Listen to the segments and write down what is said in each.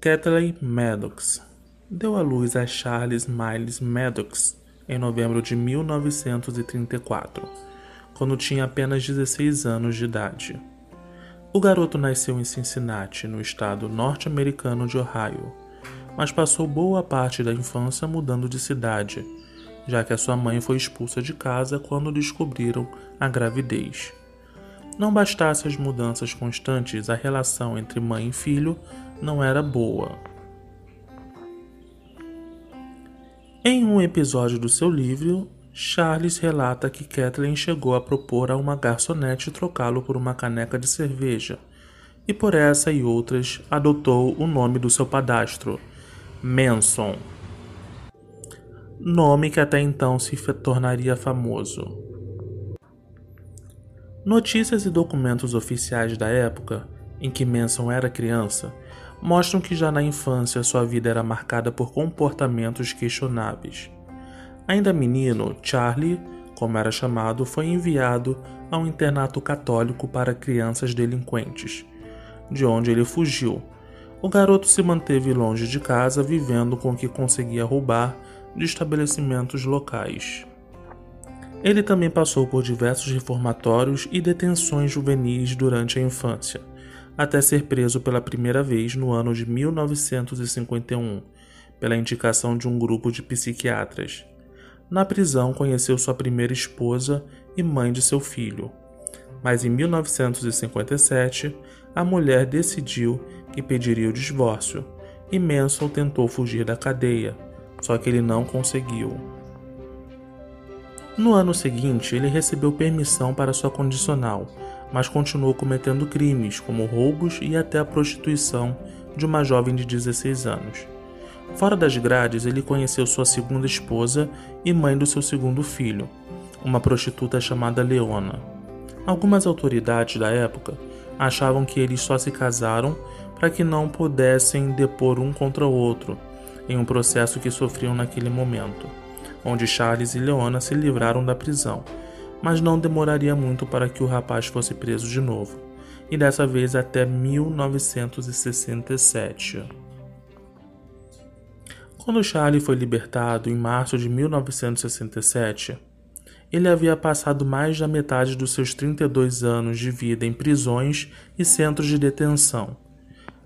Kathleen Maddox deu à luz a Charles Miles Maddox em novembro de 1934, quando tinha apenas 16 anos de idade. O garoto nasceu em Cincinnati, no estado norte-americano de Ohio, mas passou boa parte da infância mudando de cidade, já que a sua mãe foi expulsa de casa quando descobriram a gravidez. Não bastasse as mudanças constantes, a relação entre mãe e filho não era boa. Em um episódio do seu livro, Charles relata que Kathleen chegou a propor a uma garçonete trocá-lo por uma caneca de cerveja, e por essa e outras adotou o nome do seu padastro, Manson. Nome que até então se tornaria famoso. Notícias e documentos oficiais da época em que Manson era criança mostram que já na infância sua vida era marcada por comportamentos questionáveis. Ainda menino, Charlie, como era chamado, foi enviado a um internato católico para crianças delinquentes, de onde ele fugiu. O garoto se manteve longe de casa, vivendo com o que conseguia roubar de estabelecimentos locais. Ele também passou por diversos reformatórios e detenções juvenis durante a infância até ser preso pela primeira vez no ano de 1951, pela indicação de um grupo de psiquiatras. Na prisão, conheceu sua primeira esposa e mãe de seu filho. Mas em 1957, a mulher decidiu que pediria o divórcio e Manson tentou fugir da cadeia, só que ele não conseguiu. No ano seguinte, ele recebeu permissão para sua condicional mas continuou cometendo crimes, como roubos e até a prostituição de uma jovem de 16 anos. Fora das grades, ele conheceu sua segunda esposa e mãe do seu segundo filho, uma prostituta chamada Leona. Algumas autoridades da época achavam que eles só se casaram para que não pudessem depor um contra o outro em um processo que sofriam naquele momento, onde Charles e Leona se livraram da prisão mas não demoraria muito para que o rapaz fosse preso de novo, e dessa vez até 1967. Quando Charlie foi libertado em março de 1967, ele havia passado mais da metade dos seus 32 anos de vida em prisões e centros de detenção.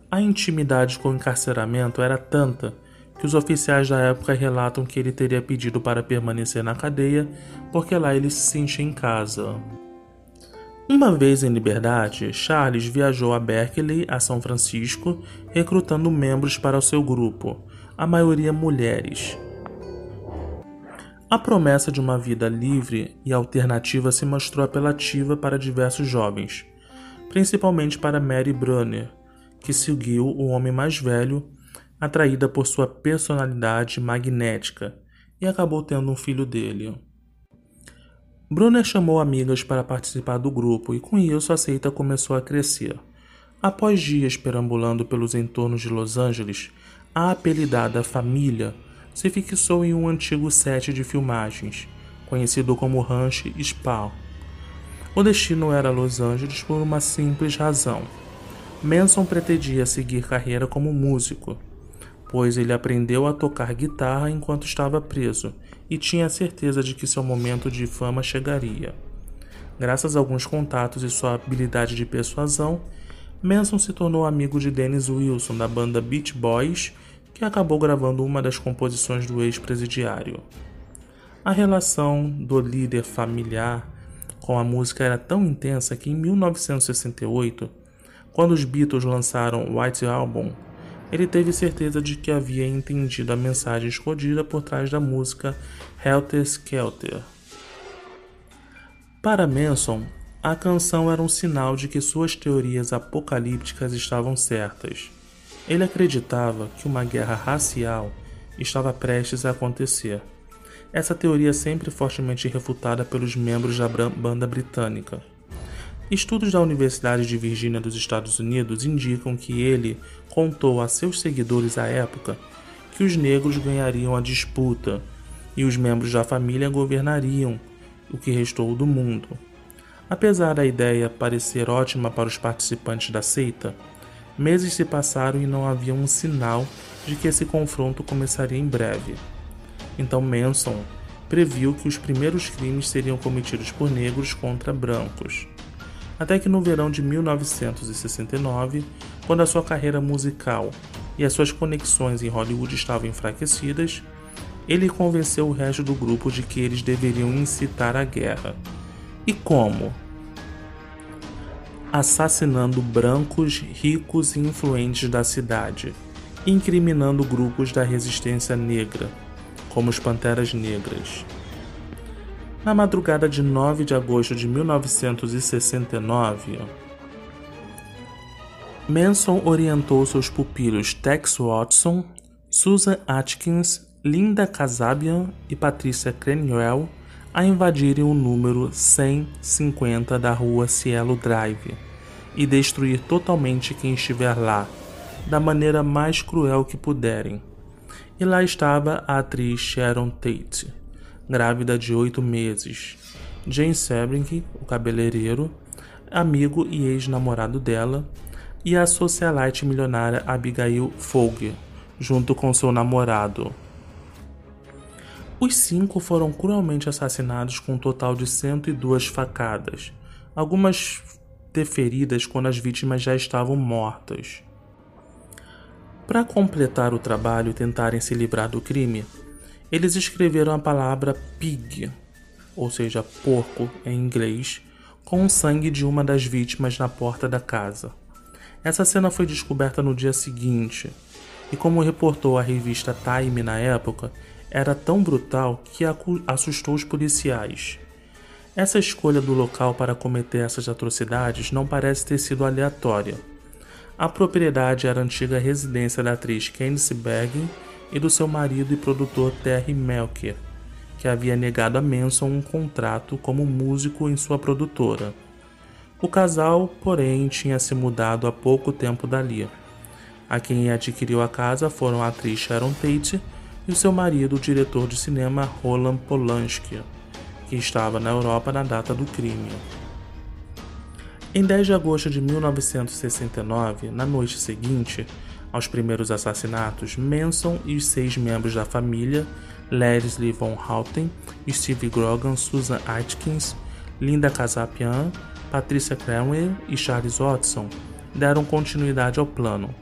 A intimidade com o encarceramento era tanta que os oficiais da época relatam que ele teria pedido para permanecer na cadeia porque lá ele se sentia em casa. Uma vez em liberdade, Charles viajou a Berkeley, a São Francisco, recrutando membros para o seu grupo, a maioria mulheres. A promessa de uma vida livre e alternativa se mostrou apelativa para diversos jovens, principalmente para Mary Brunner, que seguiu o homem mais velho atraída por sua personalidade magnética, e acabou tendo um filho dele. Brunner chamou amigas para participar do grupo e com isso a seita começou a crescer. Após dias perambulando pelos entornos de Los Angeles, a apelidada Família se fixou em um antigo set de filmagens, conhecido como Ranch Spa. O destino era Los Angeles por uma simples razão. Manson pretendia seguir carreira como músico pois ele aprendeu a tocar guitarra enquanto estava preso e tinha certeza de que seu momento de fama chegaria. Graças a alguns contatos e sua habilidade de persuasão, Manson se tornou amigo de Dennis Wilson da banda Beach Boys, que acabou gravando uma das composições do ex-presidiário. A relação do líder familiar com a música era tão intensa que em 1968, quando os Beatles lançaram White Album, ele teve certeza de que havia entendido a mensagem escondida por trás da música Helter Skelter. Para Manson, a canção era um sinal de que suas teorias apocalípticas estavam certas. Ele acreditava que uma guerra racial estava prestes a acontecer. Essa teoria é sempre fortemente refutada pelos membros da banda britânica. Estudos da Universidade de Virgínia dos Estados Unidos indicam que ele contou a seus seguidores à época que os negros ganhariam a disputa e os membros da família governariam o que restou do mundo. Apesar da ideia parecer ótima para os participantes da seita, Meses se passaram e não havia um sinal de que esse confronto começaria em breve. Então Manson previu que os primeiros crimes seriam cometidos por negros contra brancos. Até que no verão de 1969, quando a sua carreira musical e as suas conexões em Hollywood estavam enfraquecidas, ele convenceu o resto do grupo de que eles deveriam incitar a guerra. E como? Assassinando brancos ricos e influentes da cidade, incriminando grupos da resistência negra, como os Panteras Negras. Na madrugada de 9 de agosto de 1969, Manson orientou seus pupilos Tex Watson, Susan Atkins, Linda Kasabian e Patricia Crenwell a invadirem o número 150 da rua Cielo Drive e destruir totalmente quem estiver lá, da maneira mais cruel que puderem. E lá estava a atriz Sharon Tate, grávida de oito meses. Jane Sebring, o cabeleireiro, amigo e ex-namorado dela, e a socialite milionária Abigail Fogg, junto com seu namorado. Os cinco foram cruelmente assassinados com um total de 102 facadas, algumas deferidas quando as vítimas já estavam mortas. Para completar o trabalho e tentarem se livrar do crime, eles escreveram a palavra pig, ou seja, porco em inglês, com o sangue de uma das vítimas na porta da casa. Essa cena foi descoberta no dia seguinte, e como reportou a revista Time na época, era tão brutal que assustou os policiais. Essa escolha do local para cometer essas atrocidades não parece ter sido aleatória. A propriedade era a antiga residência da atriz Candice Bergen e do seu marido e produtor Terry Melker, que havia negado a Manson um contrato como músico em sua produtora. O casal, porém, tinha se mudado há pouco tempo dali. A quem adquiriu a casa foram a atriz Sharon Tate e o seu marido, o diretor de cinema Roland Polanski, que estava na Europa na data do crime. Em 10 de agosto de 1969, na noite seguinte aos primeiros assassinatos, Manson e os seis membros da família, Leslie Von Houten, Steve Grogan, Susan Atkins, Linda Casapian, Patricia Cranwell e Charles Watson, deram continuidade ao plano.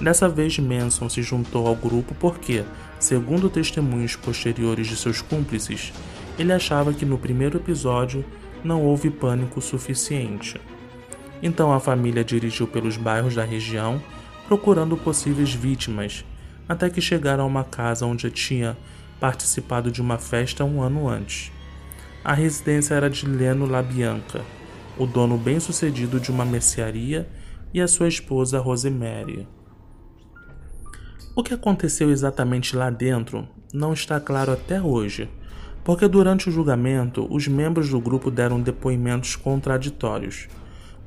Dessa vez, Manson se juntou ao grupo porque, segundo testemunhos posteriores de seus cúmplices, ele achava que no primeiro episódio não houve pânico suficiente. Então a família dirigiu pelos bairros da região procurando possíveis vítimas, até que chegaram a uma casa onde tinha participado de uma festa um ano antes. A residência era de Leno Labianca, o dono bem-sucedido de uma mercearia, e a sua esposa Rosemary. O que aconteceu exatamente lá dentro não está claro até hoje, porque durante o julgamento os membros do grupo deram depoimentos contraditórios.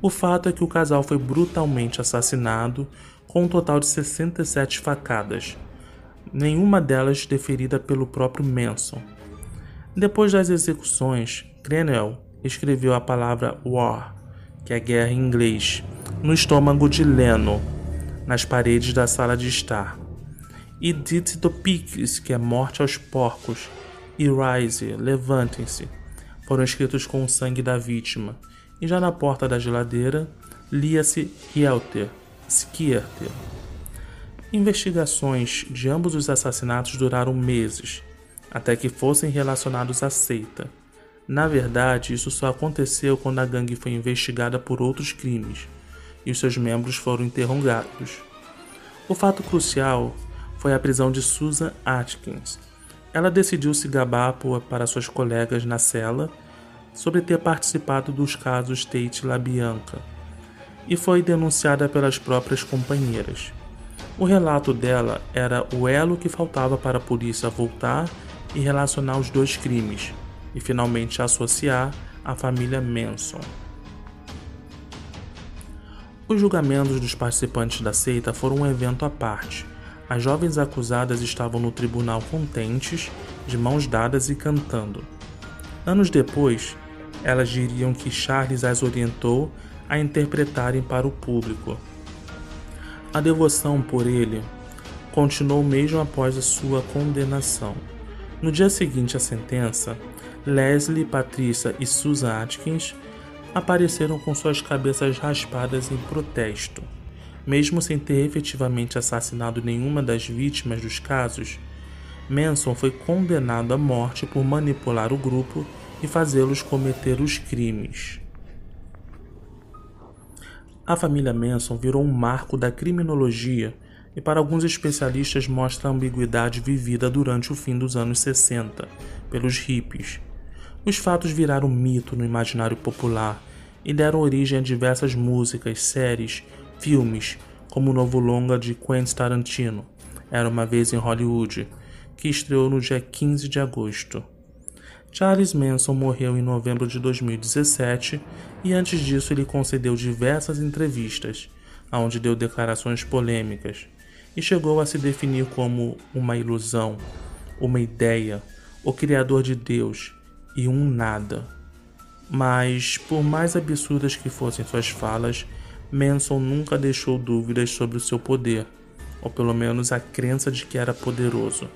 O fato é que o casal foi brutalmente assassinado com um total de 67 facadas, nenhuma delas deferida pelo próprio Manson. Depois das execuções, Crenel escreveu a palavra war, que é guerra em inglês, no estômago de Leno, nas paredes da sala de estar e Dit do Piques, que é morte aos porcos, e Rise, levantem-se, foram escritos com o sangue da vítima, e já na porta da geladeira lia-se Hielter, Skierter. Investigações de ambos os assassinatos duraram meses, até que fossem relacionados à seita. Na verdade, isso só aconteceu quando a gangue foi investigada por outros crimes e os seus membros foram interrogados. O fato crucial foi a prisão de Susan Atkins. Ela decidiu se gabar para suas colegas na cela sobre ter participado dos casos Tate LaBianca e foi denunciada pelas próprias companheiras. O relato dela era o elo que faltava para a polícia voltar e relacionar os dois crimes e finalmente associar a família Manson. Os julgamentos dos participantes da seita foram um evento à parte. As jovens acusadas estavam no tribunal contentes, de mãos dadas e cantando. Anos depois, elas diriam que Charles as orientou a interpretarem para o público. A devoção por ele continuou mesmo após a sua condenação. No dia seguinte à sentença, Leslie, Patrícia e Susan Atkins apareceram com suas cabeças raspadas em protesto. Mesmo sem ter efetivamente assassinado nenhuma das vítimas dos casos, Manson foi condenado à morte por manipular o grupo e fazê-los cometer os crimes. A família Manson virou um marco da criminologia e para alguns especialistas mostra a ambiguidade vivida durante o fim dos anos 60 pelos hippies. Os fatos viraram mito no imaginário popular e deram origem a diversas músicas, séries, filmes, como o novo longa de Quentin Tarantino, Era uma vez em Hollywood, que estreou no dia 15 de agosto. Charles Manson morreu em novembro de 2017 e antes disso ele concedeu diversas entrevistas, onde deu declarações polêmicas e chegou a se definir como uma ilusão, uma ideia, o criador de Deus e um nada. Mas, por mais absurdas que fossem suas falas, Manson nunca deixou dúvidas sobre o seu poder, ou pelo menos a crença de que era poderoso.